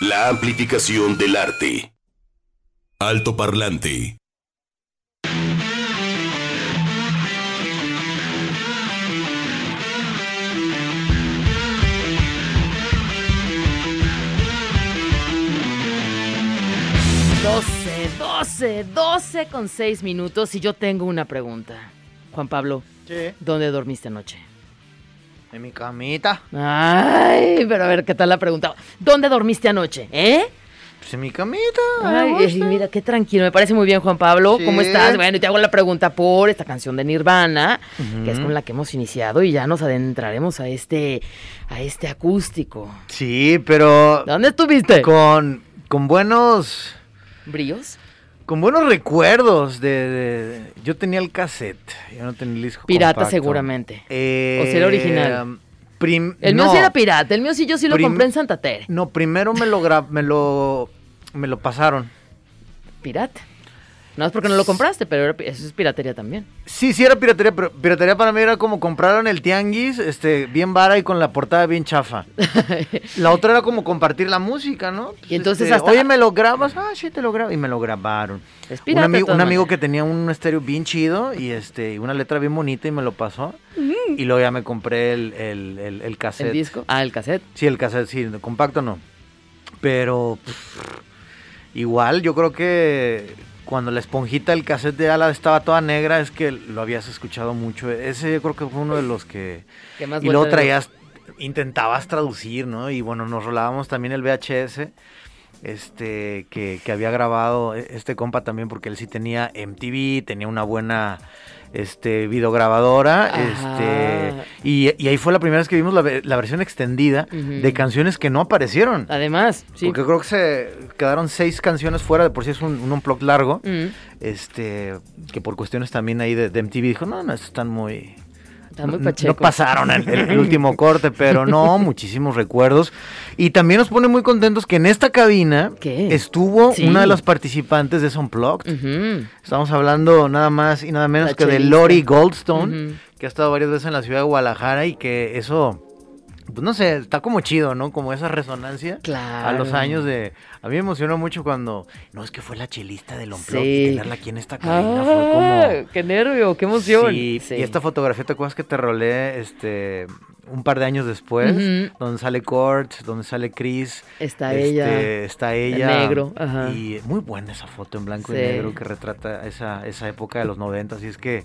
La amplificación del arte. Alto parlante. Doce, doce, doce con seis minutos y yo tengo una pregunta. Juan Pablo, Sí. ¿dónde dormiste anoche? En mi camita. Ay, pero a ver, ¿qué tal la pregunta? ¿Dónde dormiste anoche? ¿Eh? Pues en mi camita. Ay, mira, qué tranquilo. Me parece muy bien, Juan Pablo. ¿Cómo estás? Bueno, y te hago la pregunta por esta canción de Nirvana, que es con la que hemos iniciado y ya nos adentraremos a este, a este acústico. Sí, pero ¿Dónde estuviste? con, con buenos ¿Bríos? Con buenos recuerdos de, de- de- yo tenía el cassette, yo no tenía el disco Pirata compacto. seguramente. Eh, ¿O si era original? prim- El mío no, sí era pirata, el mío sí yo sí lo Prim- compré en Santa Tere. No, primero me lo me lo me lo pasaron. Pirata. No es porque no lo compraste, pero era eso es piratería también. Sí, sí era piratería, pero piratería para mí era como compraron en el tianguis, este, bien vara y con la portada bien chafa. La otra era como compartir la música, ¿no? Pues, Y entonces este, hasta- Oye, ¿me lo grabas? Ah, sí, te lo grabo. Y me lo grabaron. Es Un pirata. amigo, un que tenía un estéreo bien chido y este y una letra bien bonita y me lo pasó. Y luego ya me compré el, el, el, el cassette. ¿El disco? Ah, el cassette. Sí, el cassette, sí, el compacto no. Pero pff, igual yo creo que cuando la esponjita del cassette de Ala estaba toda negra es que lo habías escuchado mucho. Ese yo creo que fue uno de los que... ¿Qué más Y luego traías, intentabas traducir, ¿no? Y bueno, nos rolábamos también el VHS, este, que, que había grabado e- este compa también, porque él sí tenía MTV, tenía una buena este, videograbadora, Ajá. este, y, y ahí fue la primera vez que vimos la, ve- la versión extendida de canciones que no aparecieron. Además, sí. Porque creo que se quedaron seis canciones fuera, de por sí es un, un largo, este, que por cuestiones también ahí de, de MTV dijo, no, no, están muy, está muy no- pacheco. No pasaron el, el- último corte, pero no, muchísimos recuerdos. Y también nos pone muy contentos que en esta cabina ¿Qué? estuvo Sí. una de las participantes de Unplugged. Ujú. Estamos hablando nada más y nada menos La que de. Lori Goldstone, que ha estado varias veces en la ciudad de Guadalajara y que eso, pues no sé, está como chido, ¿no? Como esa resonancia. Claro. A los años de... A mí me emocionó mucho cuando... No, es que fue la chelista del Unplugged Sí. tenerla aquí en esta cabina Ah, fue como... qué nervio, qué emoción. Sí, Sí. y esta fotografía, ¿te acuerdas que te rolé este, un par de años después? Donde sale Kurt, donde sale Chris. Está este, ella. Está ella. en negro, ajá. Y muy buena esa foto en blanco y negro que retrata esa, esa época de los 90. Así es que,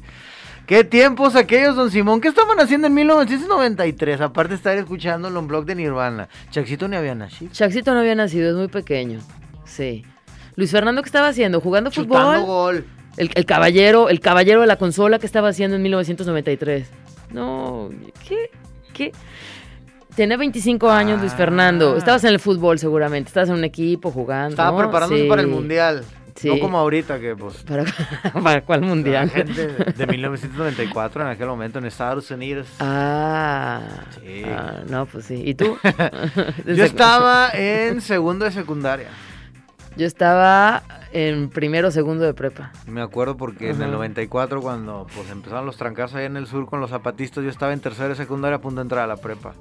¿qué tiempos aquellos, don Simón? ¿Qué estaban haciendo en 1993? Aparte de estar escuchando el blog de Nirvana. Chaxito ni había nacido. Chaxito no había nacido, es muy pequeño. Sí. Luis Fernando, ¿qué estaba haciendo? ¿Jugando Chutando fútbol? gol. El, el caballero, el caballero de la consola que estaba haciendo en 1993. No, ¿qué? ¿Qué? Tenía 25 años Luis Ah. Fernando. Estabas en el fútbol seguramente. Estabas en un equipo jugando. Estaba ¿no? preparándose Sí. para el mundial. Sí. No como ahorita que pues ¿Para, ¿Para cuál La mundial? gente de 1994 en aquel momento en Estados Unidos. Ah, Sí. ah, no, pues sí. ¿Y tú? Yo estaba en segundo de secundaria. Yo estaba en primero o segundo de prepa. Me acuerdo porque en el 94 cuando pues empezaron los trancazos allá en el sur con los zapatistas, yo estaba en tercero de secundaria a punto de entrar a la prepa.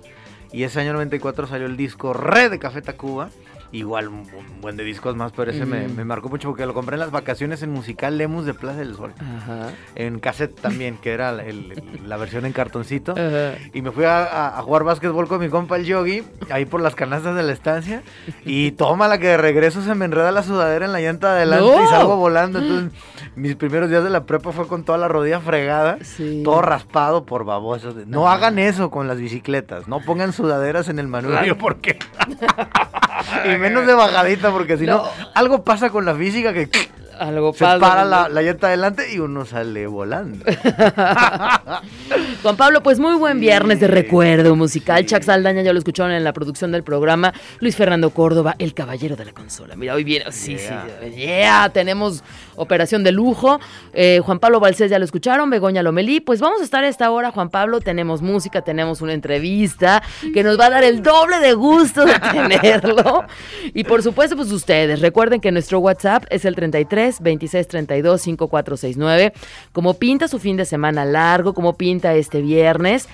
Y ese año 94 salió el disco Re de Café Tacuba. Igual un, un buen de discos más, pero ese me, marcó mucho porque lo compré en las vacaciones en musical Lemus de Plaza del Sol. Ajá. En cassette también, que era la- el- la versión en cartoncito. Ajá. Y me fui a, jugar básquetbol con mi compa el Yogi, ahí por las canastas de la estancia. Y toma la que de regreso se me enreda la sudadera en la llanta de adelante ¡No! y salgo volando. Entonces, mis primeros días de la prepa fue con toda la rodilla fregada, Sí. todo raspado por babosos. No hagan eso con las bicicletas, no pongan sudaderas en el manubrio porque... y menos de bajadita porque si no, No. algo pasa con la física que Algo se pasa. para la, la llanta adelante y uno sale volando. Juan Pablo, pues muy buen viernes de recuerdo musical. sí. Chuck Saldaña ya lo escucharon en la producción del programa. Luis Fernando Córdoba, el caballero de la consola. Mira, hoy viene. Sí, Yeah. sí, yeah. Tenemos operación de lujo. Eh, Juan Pablo Balcés ya lo escucharon. Begoña Lomelí. Pues vamos a estar a esta hora, Juan Pablo. Tenemos música, tenemos una entrevista que nos va a dar el doble de gusto de tenerlo. Y por supuesto, pues ustedes. Recuerden que nuestro WhatsApp es el 33 26 32 5469. Como pinta su fin de semana largo, como pinta este viernes.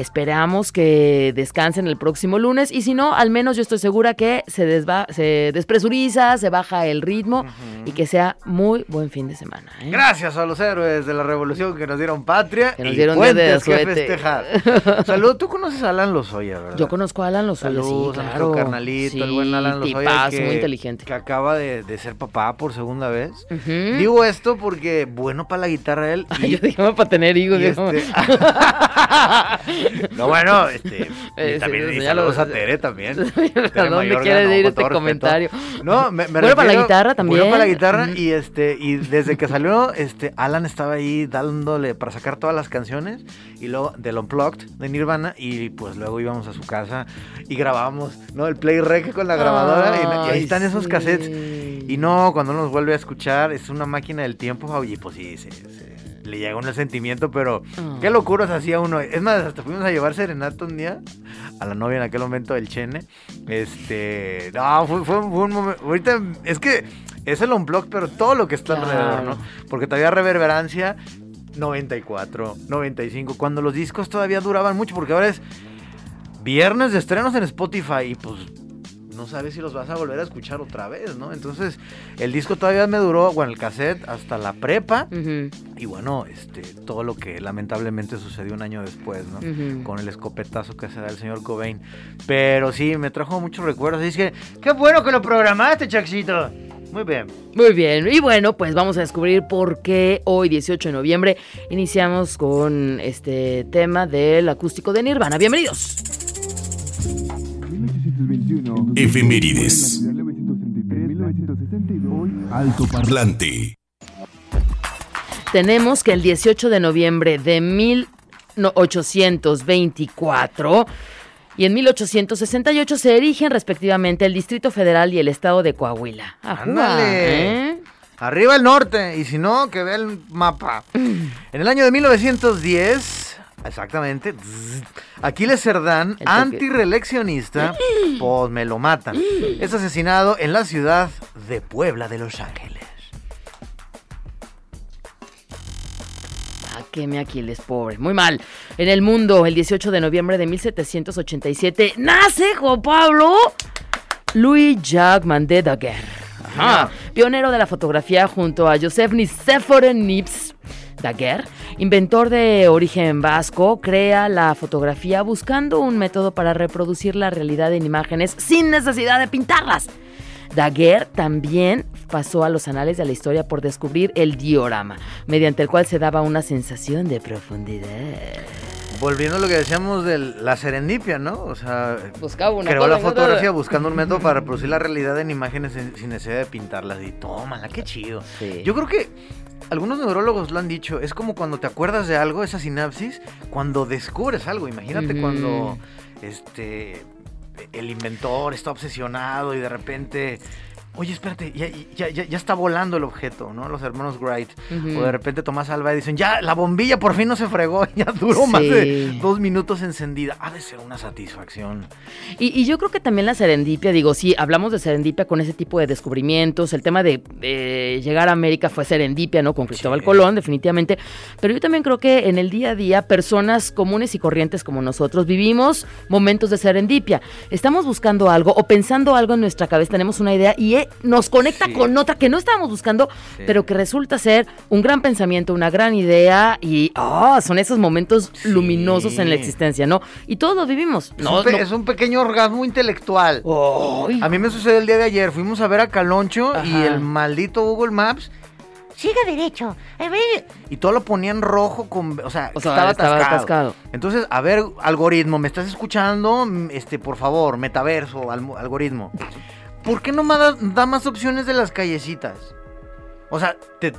Esperamos que descansen el próximo lunes y si no, al menos yo estoy segura que se, desva se despresuriza, se baja el ritmo y que sea muy buen fin de semana. ¿eh? Gracias a los héroes de la revolución que nos dieron patria Que nos y dieron día de puentes que festejar. Salud, tú conoces a Alan Lozoya, ¿verdad? Yo conozco a Alan Lozoya, sí, Saludos a claro. carnalito, el buen Sí, Alan Lozoya. tipazo, que, muy inteligente. Que acaba de, de ser papá por segunda vez. Digo esto porque bueno para la guitarra él. Ay, Y, yo dije, "Vamos para tener hijos. y este- no, bueno, este. Eh, también sí, saludos a Tere también. ¿A Tere dónde quieres no, ir este comentario? No, me, me Bueno para la guitarra también. Bueno para la guitarra y este y desde que salió este Alan estaba ahí dándole para sacar todas las canciones y luego del Unplugged de Nirvana y pues luego íbamos a su casa y grabábamos, ¿no? El play rec con la grabadora y- y, ahí están esos sí. cassettes y no, cuando uno los vuelve a escuchar es una máquina del tiempo, oye, pues sí, se- se- le llega uno el sentimiento, pero Ah. qué locuras hacía uno. Es más, hasta fuimos a llevar serenata un día a la novia en aquel momento del Chene. Este, no, fue, fue- fue un momento. Ahorita es que es el unplug, pero todo lo que está Claro. alrededor, ¿no? Porque todavía reverberancia 94, 95, cuando los discos todavía duraban mucho, porque ahora es viernes de estrenos en Spotify y pues no sabes si los vas a volver a escuchar otra vez, ¿no? Entonces, el disco todavía me duró, bueno, el cassette hasta la prepa. Y bueno, este, todo lo que lamentablemente sucedió un año después, ¿no? Con el escopetazo que se da el señor Cobain. Pero sí, me trajo muchos recuerdos. Así que, qué bueno que lo programaste, Chaxito. Muy bien. Muy bien, y bueno, pues vamos a descubrir por qué hoy, 18 de noviembre, iniciamos con este tema del acústico de Nirvana. Bienvenidos. 1821. Efemérides. 1962. Alto Parlante. Tenemos que el 18 de noviembre de 1824 y en 1868 se erigen respectivamente el Distrito Federal y el Estado de Coahuila. Ándale. ¿eh? Arriba el norte, y si no, que vea el mapa. En el año de 1910, exactamente, Aquiles Cerdán, toque. antireeleccionista, pues me lo matan. Es asesinado en la ciudad de Puebla de Los Ángeles. Ah, que me Aquiles, pobre. Muy mal. En el mundo, el 18 de noviembre de 1787, nace Juan Pablo Louis Jacques Mandé Daguerre. Pionero de la fotografía junto a Joseph Nicéphore Nips Daguerre, inventor de origen vasco, crea la fotografía buscando un método para reproducir la realidad en imágenes sin necesidad de pintarlas. Daguerre también pasó a los anales de la historia por descubrir el diorama, mediante el cual se daba una sensación de profundidad. Volviendo a lo que decíamos de la serendipia, ¿no? O sea, Buscaba una creó la fotografía buscando un método para reproducir la realidad en imágenes sin, necesidad de pintarlas. Y tómala, qué chido. Sí. Yo creo que algunos neurólogos lo han dicho, es como cuando te acuerdas de algo, esa sinapsis, cuando descubres algo. Imagínate cuando este el inventor está obsesionado y de repente, oye, espérate, ya, ya, ya, ya está volando el objeto, ¿no? Los hermanos Wright. O de repente Tomás Alva Edison, ya la bombilla por fin no se fregó, ya duró más de dos minutos encendida. Ha de ser una satisfacción. Y, y yo creo que también la serendipia, digo, sí, hablamos de serendipia con ese tipo de descubrimientos, el tema de eh, llegar a América fue serendipia, ¿no? Con Cristóbal Sí. Colón, definitivamente, pero yo también creo que en el día a día, personas comunes y corrientes como nosotros vivimos momentos de serendipia. Estamos buscando algo o pensando algo en nuestra cabeza, tenemos una idea y eh, nos conecta Sí. con otra que no estábamos buscando, Sí. pero que resulta ser un gran pensamiento, una gran idea y ah, son esos momentos Sí. luminosos en la existencia, ¿no? Y todos los vivimos. Es, No, un, no- es un pequeño orgasmo intelectual. A mí me sucedió el día de ayer. Fuimos a ver a Caloncho y el maldito Google Maps. Siga derecho. a ver", Y todo lo ponía en rojo con. O sea, O sea, estaba, estaba atascado. atascado. Entonces, a ver, algoritmo, ¿me estás escuchando? Este, por favor, metaverso, algoritmo. ¿Por qué no me da, da más opciones de las callecitas? O sea, te,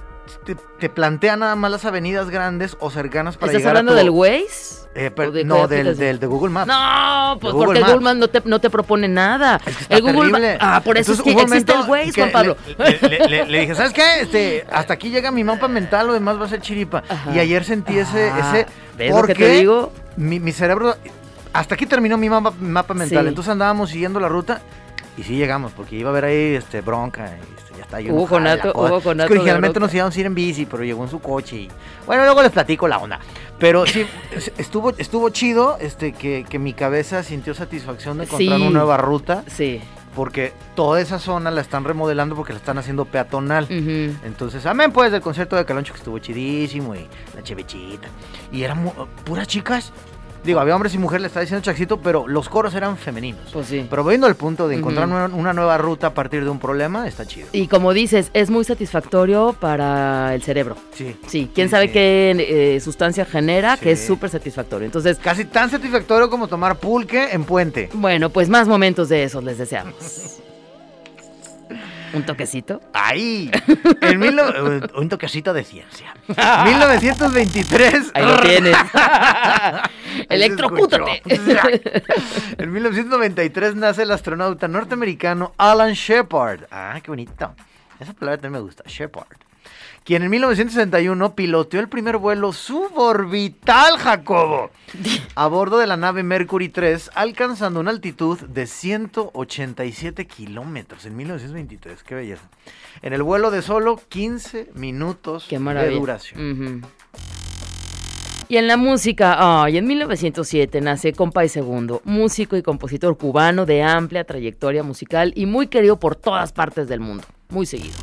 te, te plantea nada más las avenidas grandes o cercanas para ¿Estás llegar a hablando tu- del Waze? Eh, per- ¿O de no, del, de Google Maps. No, pues Google porque Maps. Google Maps no te, no te propone nada. Es que está el Google Ma- terrible. Ah, por eso Entonces, es que existe el Waze, Juan Pablo. Le, le- le- le dije, ¿sabes qué? Este, hasta aquí llega mi mapa mental, lo demás va a ser chiripa. Ajá. Y ayer sentí ese, Ah, ese ¿ves lo que te digo? Mi, mi cerebro, hasta aquí terminó mi mapa, mental. Sí. Entonces andábamos siguiendo la ruta Y sí llegamos, porque iba a haber ahí este, bronca. y, este, ya está yo Hubo conato- Es que originalmente nos íbamos a ir en bici, pero llegó en su coche. Y, bueno, luego les platico la onda. Pero sí, es- estuvo, estuvo chido este, que, que mi cabeza sintió satisfacción de encontrar Sí. una nueva ruta. Sí. Porque toda esa zona la están remodelando porque la están haciendo peatonal. Ujú. Entonces, amén pues del concierto de Caloncho que estuvo chidísimo y la chevechita. Y eran puras chicas. Digo, había hombres y mujeres, le estaba diciendo Chaxito, pero los coros eran femeninos. Pues sí. Pero viendo el punto de encontrar una, una nueva ruta a partir de un problema, está chido. Y como dices, es muy satisfactorio para el cerebro. Sí. Sí, quién Sí, sabe sí. qué eh, sustancia genera, que es súper satisfactorio. Entonces, Casi tan satisfactorio como tomar pulque en puente. bueno, pues más momentos de esos les deseamos. Un toquecito. Ahí. En mil no- un toquecito de ciencia. 1923. Ahí lo tienes. Electrocútate. en 1993 nace el astronauta norteamericano Alan Shepard. Ah, qué bonito. Esa palabra también me gusta, Shepard. Quien en 1961 piloteó el primer vuelo suborbital, Jacobo, a bordo de la nave Mercury 3, alcanzando una altitud de 187 kilómetros en 1923. Qué belleza. En el vuelo de solo 15 minutos de duración. Y en la música, ay, en 1907 nace Compay Segundo, músico y compositor cubano de amplia trayectoria musical y muy querido por todas partes del mundo, muy seguido.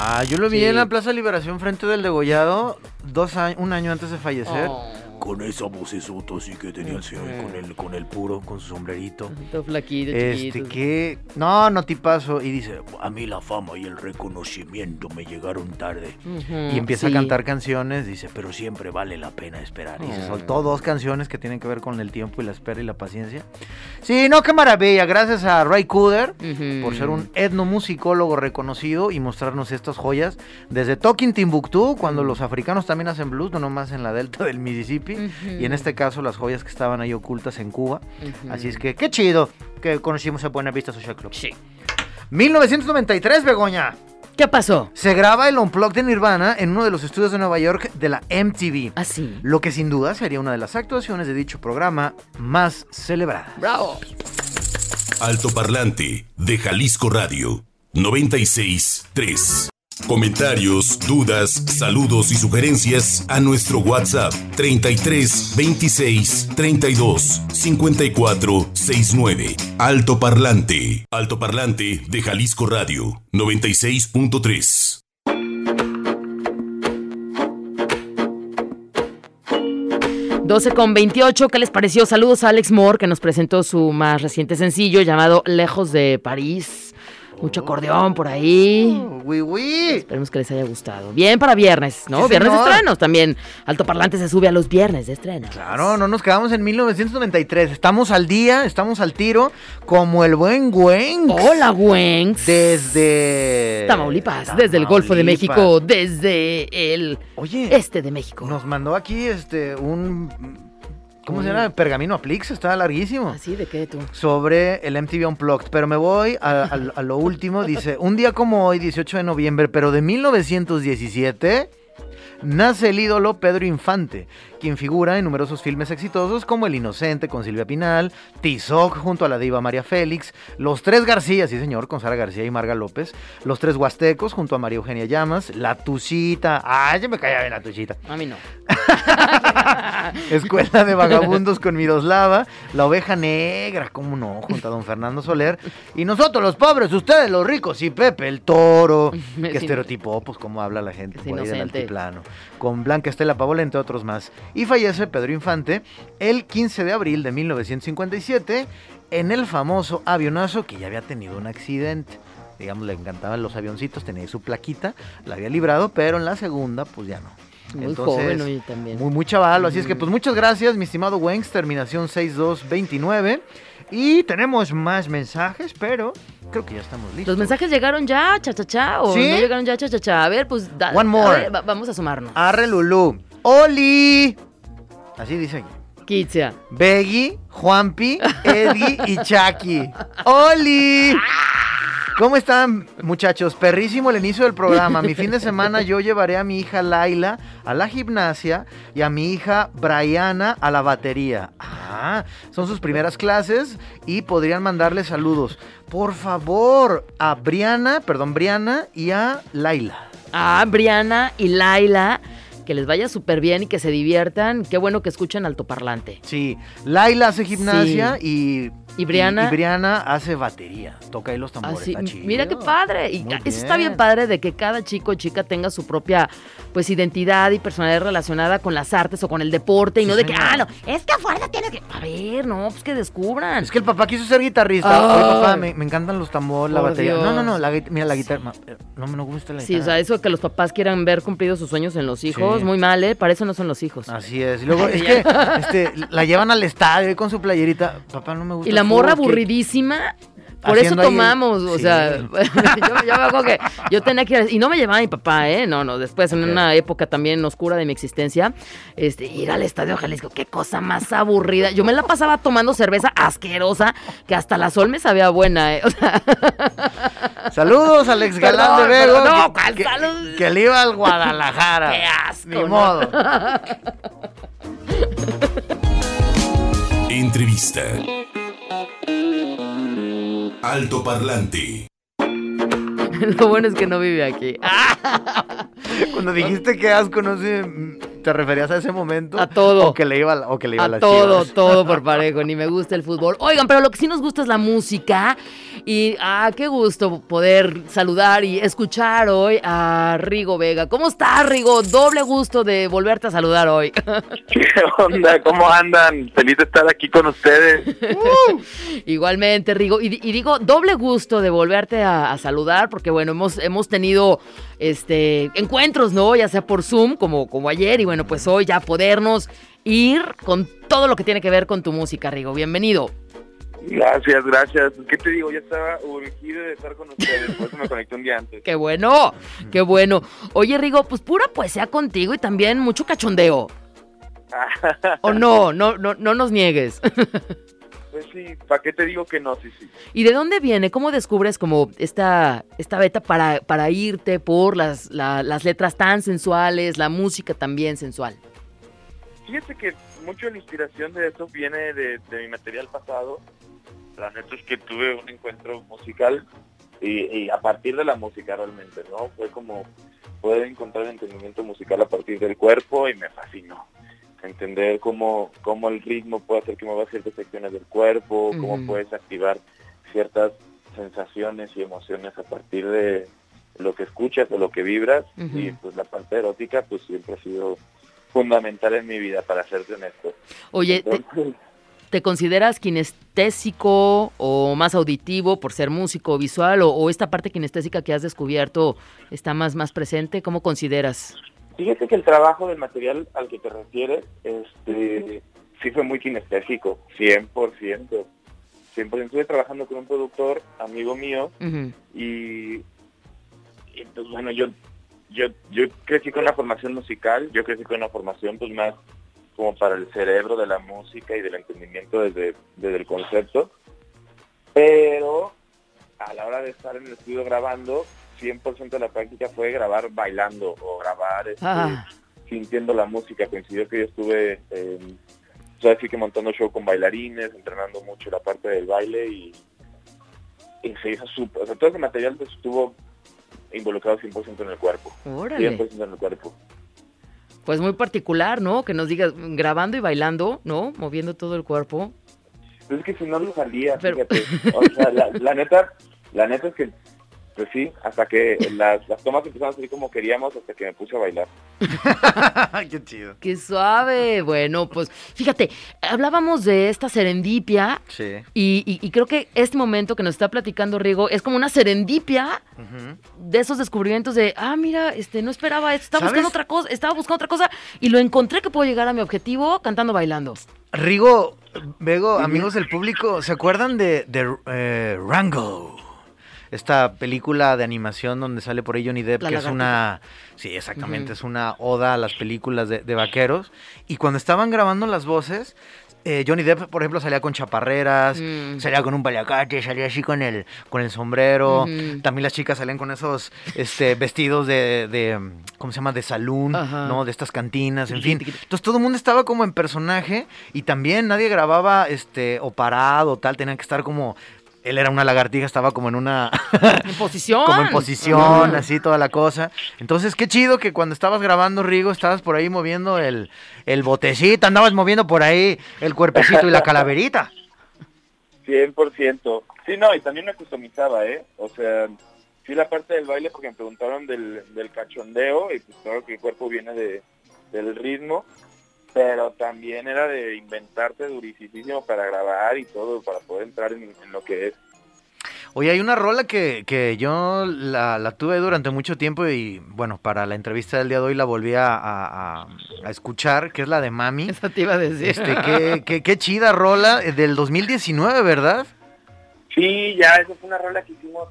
Ah, yo lo vi Sí. en la Plaza Liberación frente del degollado dos años, un año antes de fallecer. Oh, Con esa vocesota así que tenía el señor, con el, con el puro, con su sombrerito. todo flaquito, Este, chiquito. que... No, no tipazo. Y dice... A mí la fama y el reconocimiento me llegaron tarde. Y empieza sí. a cantar canciones, dice, pero siempre vale la pena esperar. Y se soltó dos canciones que tienen que ver con el tiempo y la espera y la paciencia. Sí, no, qué maravilla. Gracias a Ray Cooder por ser un etnomusicólogo reconocido y mostrarnos estas joyas. Desde Talking Timbuktu, cuando los africanos también hacen blues, no nomás en la delta del Mississippi. Y en este caso las joyas que estaban ahí ocultas en Cuba. Así es que qué chido que conocimos a Buena Vista Social Club. Sí. 1993, Begoña. ¿Qué pasó? Se graba el Unplugged de Nirvana en uno de los estudios de Nueva York de la MTV. Así. Lo que sin duda sería una de las actuaciones de dicho programa más celebradas. Bravo. Altoparlante de Jalisco Radio 96.3. Comentarios, dudas, saludos y sugerencias a nuestro WhatsApp 33 26 32 54 69. Altoparlante. Altoparlante de Jalisco Radio 96.3. 12 con 28, ¿qué les pareció? Saludos a Alex Moore, que nos presentó su más reciente sencillo llamado Lejos de París. Mucho acordeón por ahí. ¡Uy, uy! Esperemos que les haya gustado. Bien para viernes, ¿no? Sí, viernes de estrenos también. Altoparlante se sube a los viernes de estreno. Claro, no nos quedamos en 1993. Estamos al día, estamos al tiro, como el buen Gwen. Hola, Wenx. Desde... Tamaulipas, desde el Golfo de Tamaulipas. México, desde el Oye, este de México. nos mandó aquí este un... ¿Cómo se llama? Pergamino Aplix, está larguísimo. ¿Así de qué tú? sobre el MTV Unplugged, pero me voy a, a- a lo último. Dice, un día como hoy, 18 de noviembre, pero de 1917, nace el ídolo Pedro Infante, quien figura en numerosos filmes exitosos como El Inocente con Silvia Pinal, Tizoc junto a la diva María Félix, Los Tres García, sí señor, con Sara García y Marga López, Los Tres Huastecos junto a María Eugenia Llamas, La Tucita, ay, ya me caía bien La Tucita, A mí no. Escuela de Vagabundos con Miroslava, La Oveja Negra, cómo no, junto a don Fernando Soler. Y nosotros los pobres, ustedes los ricos y Pepe el Toro. Qué estereotipo, pues cómo habla la gente por ahí del altiplano. Con Blanca Estela Pavola, entre otros más. Y fallece Pedro Infante el 15 de abril de 1957 en el famoso avionazo que ya había tenido un accidente. Digamos, le encantaban los avioncitos, tenía su plaquita, la había librado, pero en la segunda, pues ya no. Muy Entonces, joven oye, también. muy, muy chavalo. Así es que, pues muchas gracias, mi estimado Wenx, terminación 6229. Y tenemos más mensajes, pero creo que ya estamos listos. ¿Los mensajes llegaron ya, cha cha cha? ¿O ¿Sí? no llegaron ya, cha cha cha? A ver, pues. da- One more. a ver, va- vamos a sumarnos. Arre Lulú. ¡Oli! Así dice aquí. Beggy, Juanpi, Eddie y Chucky. ¡Oli! ¿Cómo están, muchachos? Perrísimo el inicio del programa. Mi fin de semana yo llevaré a mi hija Laila a la gimnasia y a mi hija Brianna a la batería. Ah, son sus primeras clases y podrían mandarle saludos. Por favor, a Brianna, perdón, Brianna y a Laila. Ah, Brianna y Laila que les vaya súper bien y que se diviertan. Qué bueno que escuchen altoparlante. Sí, Laila hace gimnasia y ¿Y Briana? Y, Briana hace batería, toca ahí los tambores. Así, mira qué padre. Y eso está bien padre de que cada chico o chica tenga su propia pues identidad y personalidad relacionada con las artes o con el deporte y no de que, ah, no, es que a fuerza tienes que. A ver, no, pues que descubran. Es que el papá quiso ser guitarrista. papá, me, encantan los tambores, la batería. No, no, no, la, mira la guitarra. Eh, no me gusta la guitarra. Sí, o sea, eso que los papás quieran ver cumplidos sus sueños en los hijos, muy mal, ¿eh? Para eso no son los hijos. Así es. Y luego, es que este, la llevan al estadio con su playerita. Papá, no me gusta. Y la morra aburridísima por eso tomamos, o sea, yo, me acuerdo que yo tenía que ir, y no me llevaba mi papá, ¿eh? No, no, después en una época también oscura de mi existencia, este, ir al Estadio Jalisco, qué cosa más aburrida. Yo me la pasaba tomando cerveza asquerosa, que hasta la sol me sabía buena, ¿eh? O sea... Saludos Alex Galán de Vego. No, que, que, que, le iba al Guadalajara. qué asco. Ni modo. Entrevista. Alto Parlante. Lo bueno es que no vive aquí. Cuando dijiste que asco, no sé, ¿te referías a ese momento? A todo. O que le iba, o que le iba a, todo, todo por parejo. Ni me gusta el fútbol. Oigan, pero lo que sí nos gusta es la música. Y ah, qué gusto poder saludar y escuchar hoy a Rigo Vega. ¿Cómo estás, Rigo? Doble gusto de volverte a saludar hoy. ¿Qué onda? ¿Cómo andan? Feliz de estar aquí con ustedes. igualmente, Rigo. Y, digo, doble gusto de volverte a, saludar, porque bueno, hemos, hemos tenido este encuentros, ¿no? Ya sea por Zoom, como, como ayer, y bueno, pues hoy ya podernos ir con todo lo que tiene que ver con tu música, Rigo. Bienvenido. Gracias, gracias. ¿Qué te digo? Ya estaba urgido de estar con ustedes, por eso me conecté un día antes. ¡Qué bueno! ¡Qué bueno! Oye, Rigo, pues pura poesía contigo y también mucho cachondeo. ¿O no? No, no, no nos niegues. Pues sí, ¿para qué te digo que no? Sí, sí. ¿Y de dónde viene? ¿Cómo descubres como esta, esta beta para, para irte por las, las letras tan sensuales, la música también sensual? Fíjate que mucho de la inspiración de eso viene de, de mi material pasado la neta es que tuve un encuentro musical y, a partir de la música realmente, ¿no? Fue como poder encontrar entendimiento musical a partir del cuerpo y me fascinó. Entender cómo, cómo el ritmo puede hacer que mueva ciertas secciones del cuerpo, cómo puedes activar ciertas sensaciones y emociones a partir de lo que escuchas o lo que vibras y pues la parte erótica pues siempre ha sido fundamental en mi vida para serte honesto. Oye, ¿Te consideras kinestésico o más auditivo por ser músico visual o, esta parte kinestésica que has descubierto está más, más presente? ¿Cómo consideras? Fíjate que el trabajo del material al que te refieres este, sí fue muy kinestésico, 100%. 100%. Estuve trabajando con un productor, amigo mío, y, y pues bueno, yo, yo, yo crecí con una formación musical, yo crecí con una formación pues más como para el cerebro de la música y del entendimiento desde, desde el concepto. Pero a la hora de estar en el estudio grabando, 100% de la práctica fue grabar bailando o grabar este, ah. sintiendo la música. Coincidió que yo estuve, eh, que montando show con bailarines, entrenando mucho la parte del baile y, se hizo súper. O sea, todo ese material pues, estuvo involucrado 100% en el cuerpo. 100% en el cuerpo pues muy particular, ¿no? Que nos digas grabando y bailando, ¿no? Moviendo todo el cuerpo. Es que si no lo salía, fíjate. O sea, la, neta, la neta es que pues sí, hasta que las, tomas empezaron a salir como queríamos, hasta que me puse a bailar. Qué chido. Qué suave. Bueno, pues fíjate, hablábamos de esta serendipia. Sí. Y, creo que este momento que nos está platicando Rigo es como una serendipia de esos descubrimientos de, ah, mira, este, no esperaba esto, estaba buscando otra cosa, estaba buscando otra cosa y lo encontré que puedo llegar a mi objetivo cantando, bailando. Rigo, Vego, amigos del público, ¿se acuerdan de, de eh, Rango? Esta película de animación donde sale por ahí Johnny Depp, que es una, sí, exactamente, es una oda a las películas de, vaqueros. Y cuando estaban grabando las voces, eh, Johnny Depp, por ejemplo, salía con chaparreras, Mm. salía con un paliacate, salía así con el, con el sombrero. También las chicas salían con esos este, vestidos de, de, ¿cómo se llama? De salón. ¿no? De estas cantinas, en fin. Entonces todo el mundo estaba como en personaje y también nadie grababa este, o parado o tal, tenían que estar como... Él era una lagartija, estaba como en una... En posición. como en posición, así toda la cosa. Entonces, qué chido que cuando estabas grabando, Rigo, estabas por ahí moviendo el, el botecito, andabas moviendo por ahí el cuerpecito y la calaverita. 100%. Sí, no, y también me customizaba, ¿eh? O sea, sí la parte del baile porque me preguntaron del, del cachondeo y pues claro que el cuerpo viene de, del ritmo, pero también era de inventarte durísimo para grabar y todo, para poder entrar en, en lo que es. Oye, hay una rola que, que yo la, la tuve durante mucho tiempo y, bueno, para la entrevista del día de hoy la volví a, a- escuchar, que es la de Mami. Eso te iba a decir. Este, qué, qué, qué chida rola eh, del 2019, ¿verdad? Sí, ya, esa fue una rola que hicimos.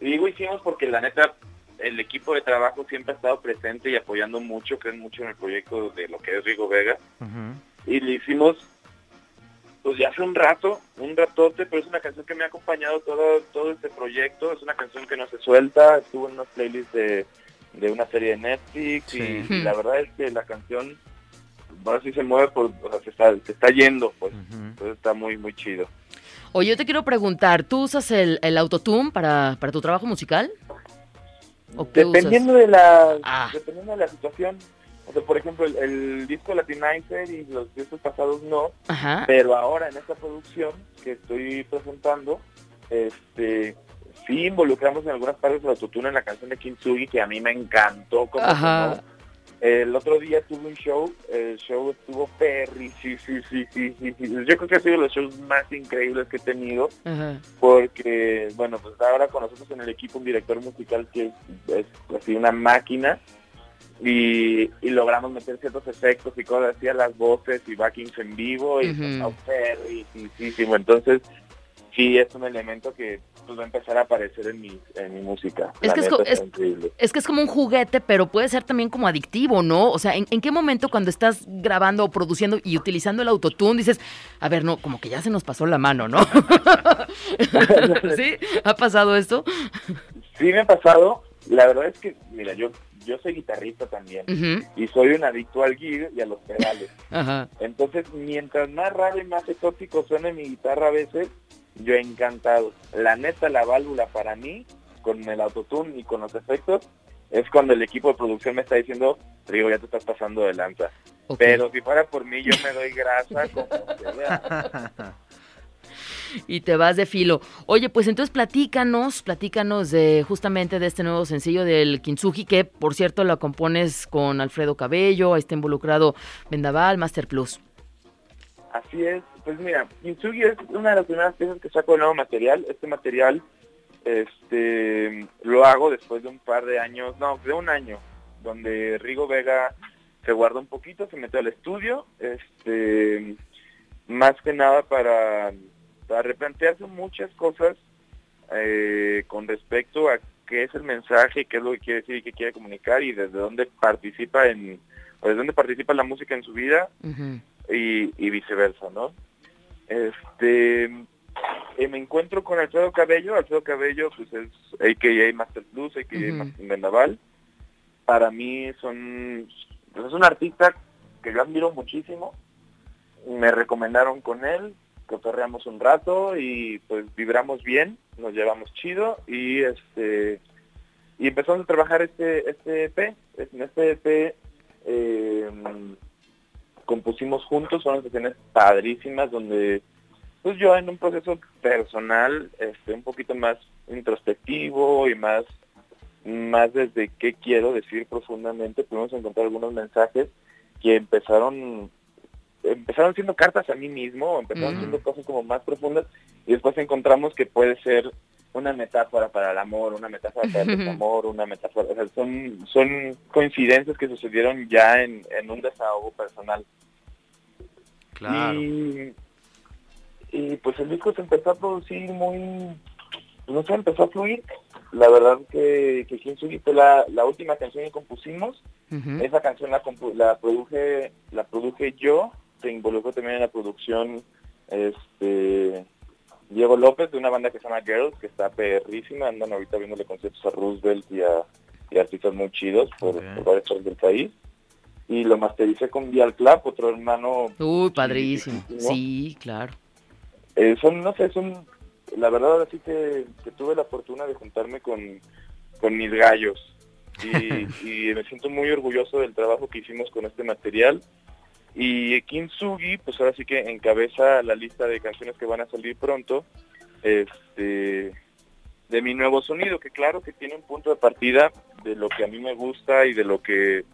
Digo hicimos porque la neta, el equipo de trabajo siempre ha estado presente y apoyando mucho, creen mucho en el proyecto de lo que es Rigo Vega. Y le hicimos pues ya hace un rato, un ratote, pero es una canción que me ha acompañado todo, todo este proyecto, es una canción que no se suelta, estuvo en unas playlists de, de una serie de Netflix Sí. y, y la verdad es que la canción ahora sí se mueve por, o sea, se está, se está yendo, pues, entonces está muy, muy chido. Oye, yo te quiero preguntar, ¿tú usas el, el autotune para, para tu trabajo musical? ¿O qué Dependiendo de la, Ah. dependiendo de la situación, o sea, por ejemplo, el, el disco Latinizer y los discos pasados no, Ajá. Pero ahora en esta producción que estoy presentando, este sí involucramos en algunas partes del autotune en la canción de Kintsugi que a mí me encantó como. El otro día tuve un show, el show estuvo perri, sí, sí, sí, sí, sí, sí. Yo creo que ha sido de los shows más increíbles que he tenido Ajá. porque, bueno, pues ahora con nosotros en el equipo un director musical que es, así una máquina y, y logramos meter ciertos efectos y cosas así a las voces y backings en vivo y Ujú. sonó perricisísimo. Entonces, sí es un elemento que pues, va a empezar a aparecer en mi, en mi música. Es que es que como un juguete, pero puede ser también como adictivo, ¿no? O sea, ¿en, en qué momento cuando estás grabando o produciendo y utilizando el autotune dices, a ver, no, como que ya se nos pasó la mano, ¿no? ¿Sí? ¿Ha pasado esto? Sí me ha pasado. La verdad es que, mira, yo, yo soy guitarrista también y soy un adicto al gear y a los pedales. Ajá. Entonces, mientras más raro y más exótico suene mi guitarra a veces, yo encantado. La neta, la válvula para mí, con el autotune y con los efectos, es cuando el equipo de producción me está diciendo, Rigo, ya te estás pasando de lanza. Pero si fuera por mí, yo me doy grasa como se vea. Y te vas de filo. Oye, pues entonces platícanos, platícanos de justamente de este nuevo sencillo del Kintsugi, que por cierto la compones con Alfredo Cabello, ahí está involucrado Vendaval, Master Plus. Así es. Pues mira, Kintsugi es una de las primeras piezas que saco de nuevo material. Este material este lo hago después de un par de años, no, de un año, donde Rigo Vega se guarda un poquito, se mete al estudio, este más que nada para, replantearse muchas cosas eh, con respecto a qué es el mensaje, qué es lo que quiere decir y qué quiere comunicar y desde dónde participa en, o desde dónde participa la música en su vida. Y, y viceversa, ¿no? Este, eh, me encuentro con Alfredo Cabello, Alfredo Cabello pues es AKA Master Plus, AKA Ujú. Master Vendaval. Para mí son, pues es un artista que yo admiro muchísimo. Me recomendaron con él, cotorreamos un rato y pues vibramos bien, nos llevamos chido y este y empezamos a trabajar este este EP. En este EP eh, compusimos juntos, son canciones padrísimas donde pues yo en un proceso personal, este, un poquito más introspectivo y más, más desde qué quiero decir profundamente, pudimos encontrar algunos mensajes que empezaron, empezaron siendo cartas a mí mismo, empezaron Ujú. siendo cosas como más profundas, y después encontramos que puede ser una metáfora para el amor, una metáfora para el desamor, una metáfora, o sea, son, son coincidencias que sucedieron ya en, en un desahogo personal. Claro. Y, y, pues el disco se empezó a producir muy, no sé, empezó a fluir. La verdad que, que Kintsugi fue la, la última canción que compusimos. Esa canción la, la produje la produje yo se involucró también en la producción este Diego López de una banda que se llama Girls, que está perrísima, andan ahorita viéndole conciertos a Roosevelt y a, artistas muy chidos por, varias partes del país. Y lo mastericé con Vial Club, otro hermano. Uy, padrísimo. Sí, claro. Eh, son, no sé, son, la verdad así que, que tuve la fortuna de juntarme con, con mis gallos. Y, y me siento muy orgulloso del trabajo que hicimos con este material y Kintsugi, pues ahora sí que encabeza la lista de canciones que van a salir pronto, este, de mi nuevo sonido, que claro que tiene un punto de partida de lo que a mí me gusta y de lo que,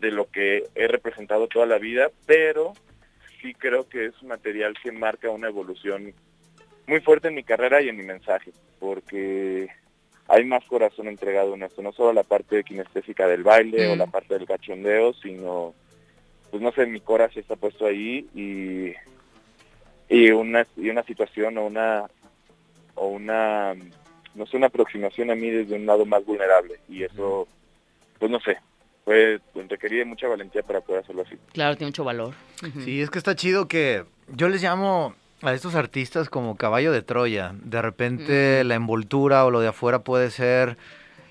de lo que he representado toda la vida, pero sí creo que es un material que marca una evolución muy fuerte en mi carrera y en mi mensaje, porque hay más corazón entregado en esto, no solo la parte kinestésica del baile o la mm. parte del cachondeo, sino pues no sé, mi corazón está puesto ahí y, y una y una situación o una o una no sé una aproximación a mí desde un lado más vulnerable y eso pues no sé pues requería mucha valentía para poder hacerlo así. Claro tiene mucho valor. Sí es que está chido que yo les llamo a estos artistas como caballo de Troya. De repente la envoltura o lo de afuera puede ser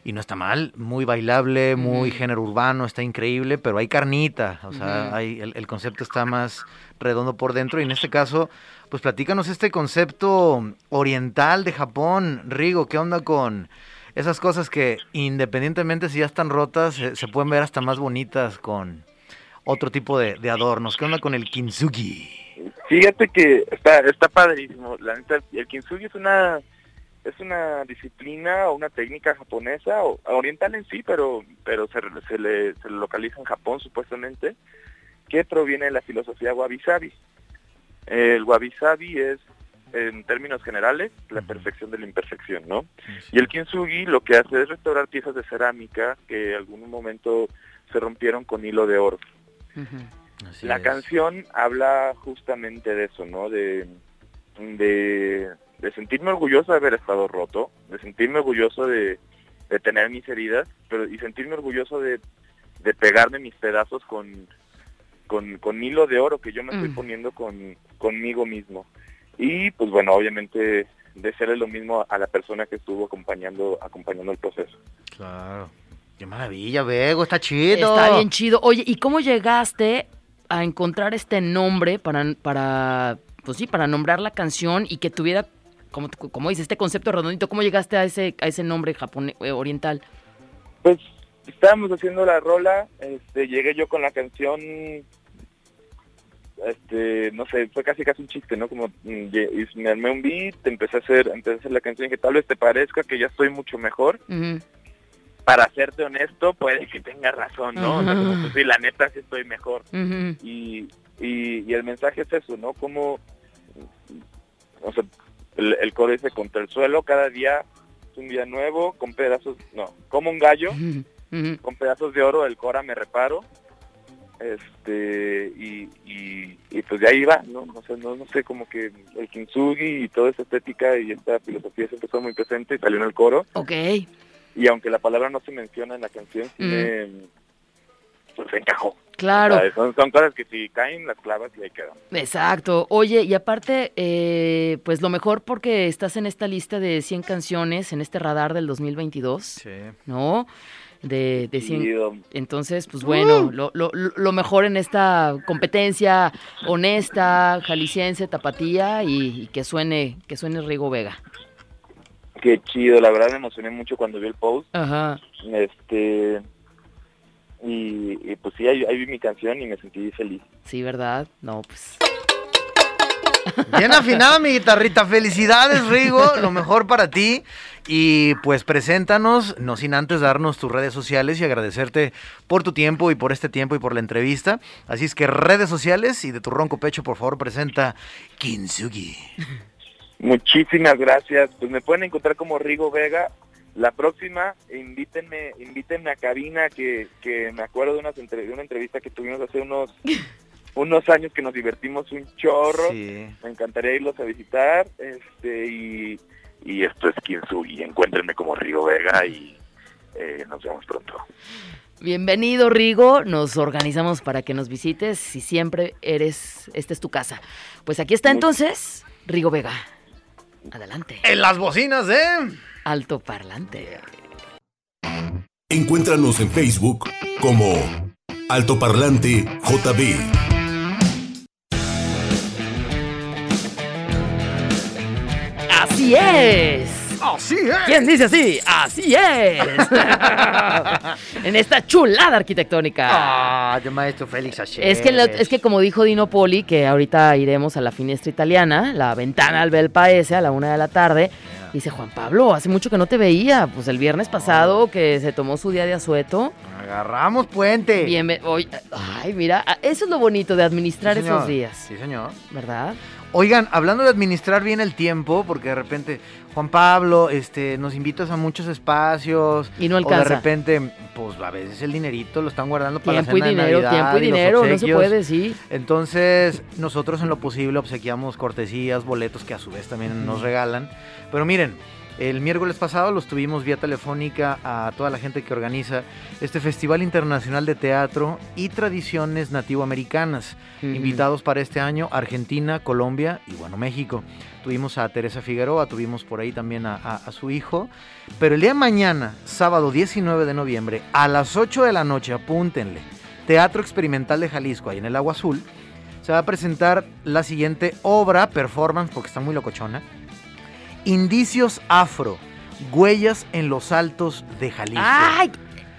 y no está mal, muy bailable, muy género urbano, está increíble, pero hay carnita, o sea, hay, el, concepto está más redondo por dentro. Y en este caso, pues platícanos este concepto oriental de Japón, Rigo, ¿qué onda con esas cosas que independientemente si ya están rotas, se, pueden ver hasta más bonitas con otro tipo de, adornos? ¿Qué onda con el kintsugi? Fíjate que está, está padrísimo, la neta, el kintsugi es una es una disciplina o una técnica japonesa o oriental en sí, pero pero se, se, le, se localiza en Japón supuestamente, que proviene de la filosofía wabi-sabi. El wabi-sabi es, en términos generales, la perfección de la imperfección, ¿no? Y el kintsugi lo que hace es restaurar piezas de cerámica que en algún momento se rompieron con hilo de oro. la canción habla justamente de eso, ¿no? De, de de sentirme orgulloso de haber estado roto, de sentirme orgulloso de, tener mis heridas, pero y sentirme orgulloso de, pegarme mis pedazos con, con, hilo de oro que yo me estoy mm. poniendo con, conmigo mismo. Y pues bueno, obviamente de serle lo mismo a la persona que estuvo acompañando, acompañando el proceso. Claro. Qué maravilla, Bego, está chido. Está bien chido. Oye, ¿y cómo llegaste a encontrar este nombre para, para, pues sí, para nombrar la canción y que tuviera como, como dices, este concepto redondito, ¿cómo llegaste a ese, a ese nombre japonés, eh, oriental? Pues estábamos haciendo la rola, este, llegué yo con la canción, este, no sé, fue casi casi un chiste, ¿no? Como mm, me armé un beat, empecé a hacer, empecé a hacer la canción y que tal vez te parezca que ya estoy mucho mejor. Para serte honesto, puede que tenga razón, ¿no? Pues, sí, la neta sí estoy mejor. y, y, y el mensaje es eso, ¿no? Como, o sea, el, el coro dice contra el suelo, cada día es un día nuevo, con pedazos, no, como un gallo, con pedazos de oro el Cora me reparo. Este, y, y, pues de ahí va, ¿no? No sé, no, no sé, como que el kintsugi y toda esa estética y esta filosofía se empezó muy presente y salió en el coro. Ok. Y aunque la palabra no se menciona en la canción, me, pues encajó. Claro. son, cosas que si caen las clavas y ahí quedan. Exacto. Oye, y aparte, eh, pues lo mejor porque estás en esta lista de 100 canciones, en este radar del 2022, sí. ¿no? De, de 100. Entonces, pues bueno, uh. lo, lo, lo, mejor en esta competencia honesta, jalisciense, tapatía y, y, que suene que suene Rigo Vega. Qué chido, la verdad me emocioné mucho cuando vi el post. Ajá. Este y, pues sí, ahí, vi mi canción y me sentí feliz. Sí, ¿verdad? No, pues... Bien afinada mi guitarrita, felicidades Rigo, lo mejor para ti. Y pues preséntanos, no sin antes darnos tus redes sociales y agradecerte por tu tiempo y por este tiempo y por la entrevista. Así es que redes sociales y de tu ronco pecho por favor presenta Kintsugi. Muchísimas gracias, pues me pueden encontrar como Rigo Vega. La próxima, invítenme, invítenme a cabina, que, que me acuerdo de una, de una entrevista que tuvimos hace unos unos años que nos divertimos un chorro. Me encantaría irlos a visitar. este Y, y esto es Kinsugi. Encuéntrenme como Río Vega y eh, nos vemos pronto. Bienvenido, Rigo. Nos organizamos para que nos visites si siempre eres, esta es tu casa. Pues aquí está entonces Rigo Vega. Adelante. En las bocinas de... Alto Parlante. Encuéntranos en Facebook como Altoparlante JB. Así es. Así es. ¿Quién dice así? Así es. en esta chulada arquitectónica. Ah, maestro Félix Acher. Es que, es que como dijo Dino Poli, que ahorita iremos a la finestra italiana, la ventana al Bel Paese a la una de la tarde, dice Juan Pablo, hace mucho que no te veía, pues el viernes pasado que se tomó su día de asueto. Agarramos puente. Bien, ay, mira, eso es lo bonito de administrar Sí, esos días, Sí, señor. ¿verdad? Oigan, hablando de administrar bien el tiempo, porque de repente, Juan Pablo, este, nos invitas a muchos espacios. Y no O de alcanza. repente, pues a veces el dinerito lo están guardando para Tiempo y la cena de dinero, Navidad tiempo y los dinero, no se puede, sí. Entonces, nosotros en lo posible obsequiamos cortesías, boletos que a su vez también nos regalan. Pero miren, el miércoles pasado los tuvimos vía telefónica a toda la gente que organiza este Festival Internacional de Teatro y Tradiciones Nativoamericanas. Ujú. Invitados para este año Argentina, Colombia y bueno, México. Tuvimos a Teresa Figueroa, tuvimos por ahí también a, a- a su hijo. Pero el día de mañana, sábado 19 de noviembre, a las 8 de la noche, apúntenle, Teatro Experimental de Jalisco, ahí en el Agua Azul, se va a presentar la siguiente obra, performance, porque está muy locochona. Indicios Afro, Huellas en los Altos de Jalisco. ¡Ay!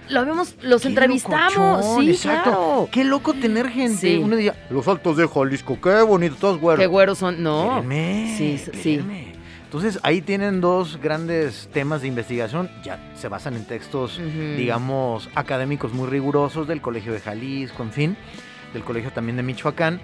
Lo vemos, los Qué entrevistamos, locochón, sí, exacto. claro. Qué loco tener gente. Sí. Uno diría, los altos de Jalisco, qué bonito, todos güeros. Qué güeros son, no. Espérenme, Sí, sí. Entonces ahí tienen dos grandes temas de investigación. Ya se basan en textos, digamos, académicos muy rigurosos del Colegio de Jalisco, en fin, del Colegio también de Michoacán.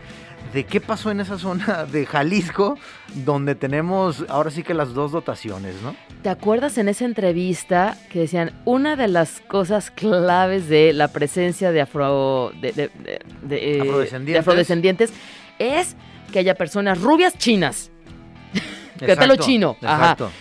De qué pasó en esa zona de Jalisco, donde tenemos ahora sí que las dos dotaciones, ¿no? ¿Te acuerdas en esa entrevista que decían una de las cosas claves de la presencia de afro de, de- de- de, eh, Afrodescendientes. de afrodescendientes es que haya personas rubias chinas? Que pelo Exacto, chino, ajá. Exacto.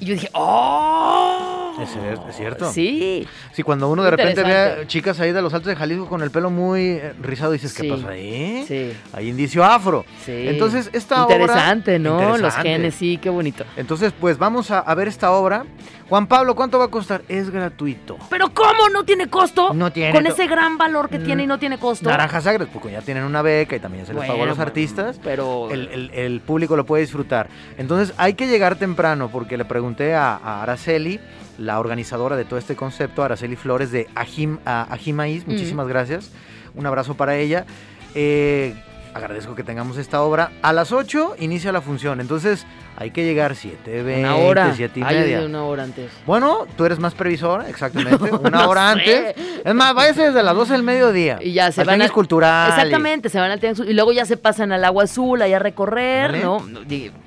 Y yo dije, ¡oh! Es cier- es cierto. Sí. Sí, cuando uno de repente ve a chicas ahí de los altos de Jalisco con el pelo muy eh, rizado, dices, ¿qué pasa ahí? Sí, Hay indicio afro. sí. Entonces, esta obra- Interesante, ¿no? Los genes, sí, qué bonito. Entonces, pues vamos a, a ver esta obra. Juan Pablo, ¿cuánto va a costar? Es gratuito. Pero ¿cómo no tiene costo? No tiene Con ese gran valor que tiene y Mm, no tiene costo. Naranjas Sagres, porque ya tienen una beca y también se les pagó a los artistas. Pero El, el- el público lo puede disfrutar. Entonces hay que llegar temprano porque le pregunté a, a Araceli, la organizadora de todo este concepto, Araceli Flores de Ajim, a, Ajimaíz, Mm. muchísimas gracias. Un abrazo para ella. Eh, agradezco que tengamos esta obra. A las 8 inicia la función, entonces hay que llegar 7, 20, una hora. 7 y media. una hora antes. Bueno, tú eres más previsora, exactamente. Una no hora sé. antes. Es más, váyase desde las 12 del mediodía. Y ya se Al van tianguis a- cultural. y- Exactamente, se van al tianguis y luego ya se pasan al agua azul, allá a recorrer. ¿no?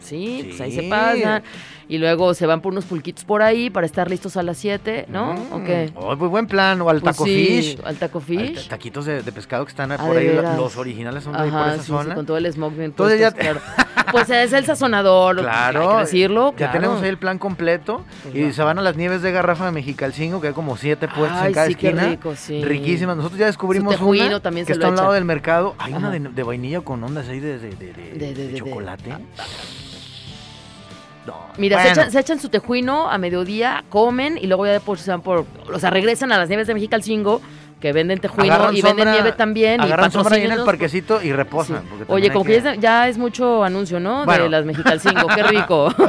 Sí, pues ahí se pasan. Y luego se van por unos pulquitos por ahí para estar listos a las 7, ¿no? Mm. ¿O qué? Oh, pues buen plan. O al Pues taco sí, fish. al taco fish. ta- taquitos de, de pescado que están Ah, por ahí. veras. Los originales son de ahí por Ajá, esa sí, sí, zona. con todo el smog bien Entonces ya claro. Pues es el sazonador, Claro. hay que decirlo. Ya claro. tenemos ahí el plan completo. Pues y se van a las nieves de Garrafa de Mexicalcingo, que hay como siete puestos Ay, en cada qué esquina. rico, sí. Riquísimas. Nosotros ya descubrimos tejuino una también que se está a un lado del mercado. Hay una Ajá. de, de vainilla con ondas ahí de, de, de- de- No, Mira, se, echan, se echan su tejuino a mediodía, comen y luego ya después se van por. O sea, regresan a las nieves de Mexicalcingo, que venden tejuino Agarran y venden nieve también. Agarran y sombra ahí en el parquecito y reposan. Sí. Oye, como que ya es, ya es mucho anuncio, ¿no? Bueno. De las Mexicalcingo, qué rico.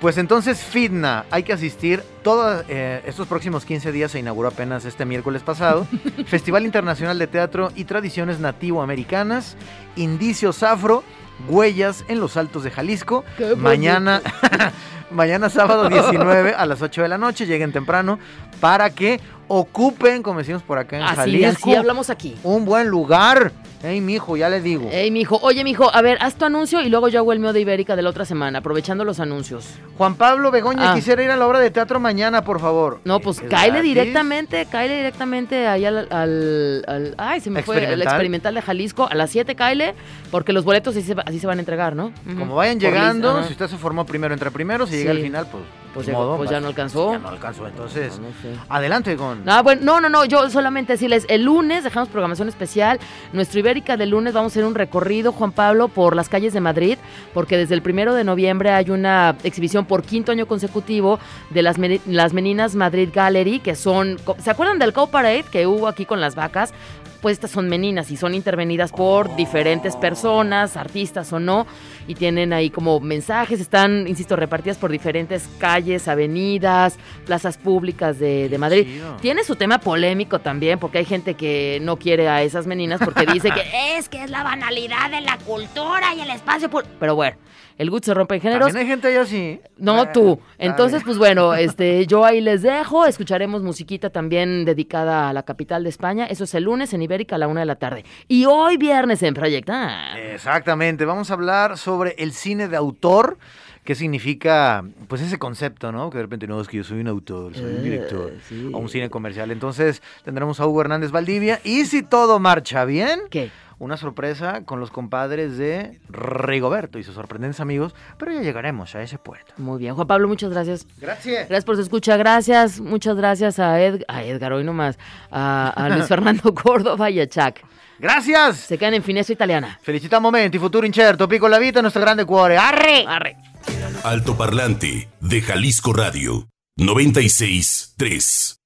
Pues entonces Fitna, hay que asistir. Todos eh, estos próximos 15 días se inauguró apenas este miércoles pasado. Festival Internacional de Teatro y Tradiciones Nativoamericanas, Indicios Afro, Huellas en los Altos de Jalisco. Qué. Mañana, mañana sábado 19 a las 8 de la noche, lleguen temprano para que ocupen, como decimos por acá en así, Jalisco, así hablamos aquí. un buen lugar. Ey, mijo, ya le digo. Ey, mijo, oye, mijo, a ver, haz tu anuncio y luego yo hago el mío de Ibérica de la otra semana, aprovechando los anuncios. Juan Pablo Begoña, Ah. quisiera ir a la obra de teatro mañana, por favor. No, pues ¿Es cáele directamente, cáele directamente ahí al, al- al- ay, se me fue, el Experimental. de Jalisco, a las 7 cáele, porque los boletos así se, va- así se van a entregar, ¿no? Como vayan llegando, si usted se formó primero, entra primero, si llega al final, pues, Pues pues, modo, pues ya vas- no alcanzó. Ya no alcanzó. Entonces, No, no sé. adelante con. No, bueno, no, no, no, yo solamente decirles, el lunes dejamos programación especial, nuestro Ibérica del lunes vamos a hacer un recorrido, Juan Pablo, por las calles de Madrid, porque desde el primero de noviembre hay una exhibición por quinto año consecutivo de las, las Meninas Madrid Gallery, que son, ¿se acuerdan del Cow Parade que hubo aquí con las vacas? Pues estas son meninas y son intervenidas por diferentes personas, artistas o no, y tienen ahí como mensajes, están, insisto, repartidas por diferentes calles, avenidas, plazas públicas de, de Madrid. chido. Tiene su tema polémico también, porque hay gente que no quiere a esas meninas porque dice que es que es la banalidad de la cultura y el espacio. público. Pero bueno, el gut se rompe en géneros. También hay gente ahí así. No Bueno, tú. Entonces, pues bueno, este, yo ahí les dejo. Escucharemos musiquita también dedicada a la capital de España. Eso es el lunes en Ibérica a la una de la tarde. Y hoy viernes en Proyecta. Exactamente, vamos a hablar sobre el cine de autor. ¿Qué significa, pues, ese concepto, ¿no? Que de repente no es que yo soy un autor, soy un Eh, director sí. o un cine comercial. Entonces, tendremos a Hugo Hernández Valdivia. Y si todo marcha bien, ¿Qué? Una sorpresa con los compadres de Rigoberto y sus sorprendentes amigos. Pero ya llegaremos a ese puerto. Muy bien. Juan Pablo, muchas gracias. Gracias. Gracias por su escucha, gracias, muchas gracias a, Ed- a Edgar, hoy nomás, a, a Luis Fernando Córdoba y a Chuck. Gracias. Se quedan en Fineso Italiana. Felicità momenti, futuro incerto, piccolo la vita, nuestro grande cuore. ¡Arre! Arre. Altoparlante de Jalisco Radio 96 3.